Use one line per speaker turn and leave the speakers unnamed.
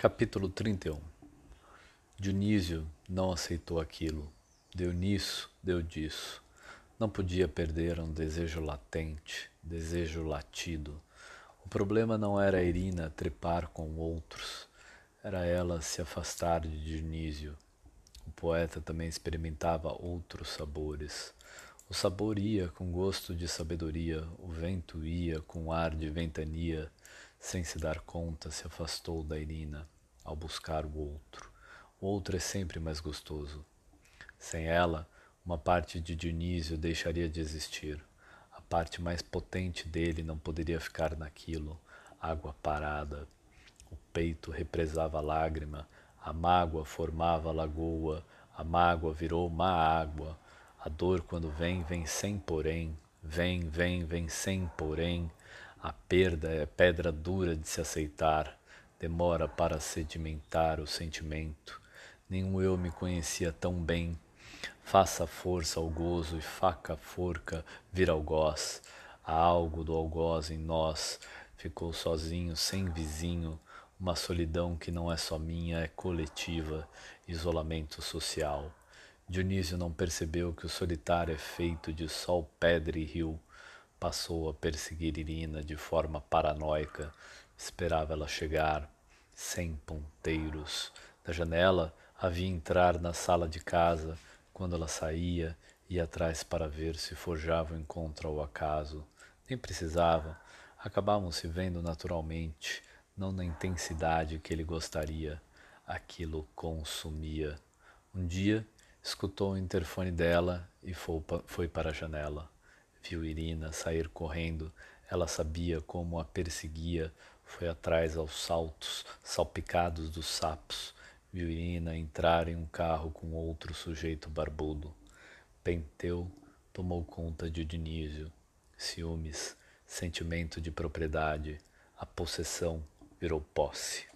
Capítulo 31 Dionísio não aceitou aquilo. Deu nisso, deu disso. Não podia perder um desejo latente, desejo latido. O problema não era Irina trepar com outros, era ela se afastar de Dionísio. O poeta também experimentava outros sabores. O sabor ia com gosto de sabedoria, o vento ia com ar de ventania sem se dar conta, se afastou da Irina ao buscar o outro. O outro é sempre mais gostoso. Sem ela, uma parte de Dionísio deixaria de existir. A parte mais potente dele não poderia ficar naquilo, água parada. O peito represava lágrima, a mágoa formava lagoa, a mágoa virou má água. A dor, quando vem, vem sem porém, vem, vem, vem sem porém. A perda é pedra dura de se aceitar, demora para sedimentar o sentimento. Nenhum eu me conhecia tão bem. Faça força ao gozo e faca forca vira algoz. Há algo do algoz em nós. Ficou sozinho, sem vizinho. Uma solidão que não é só minha, é coletiva, isolamento social. Dionísio não percebeu que o solitário é feito de sol, pedra e rio Passou a perseguir Irina de forma paranoica. Esperava ela chegar, sem ponteiros. Da janela havia entrar na sala de casa. Quando ela saía, ia atrás para ver se forjava o encontro ao acaso. Nem precisava. Acabavam se vendo naturalmente, não na intensidade que ele gostaria. Aquilo consumia. Um dia, escutou o interfone dela e foi para a janela. Viu Irina sair correndo, ela sabia como a perseguia, foi atrás aos saltos, salpicados dos sapos. Viu Irina entrar em um carro com outro sujeito barbudo. Penteu tomou conta de Dinísio. Ciúmes, sentimento de propriedade, a possessão virou posse.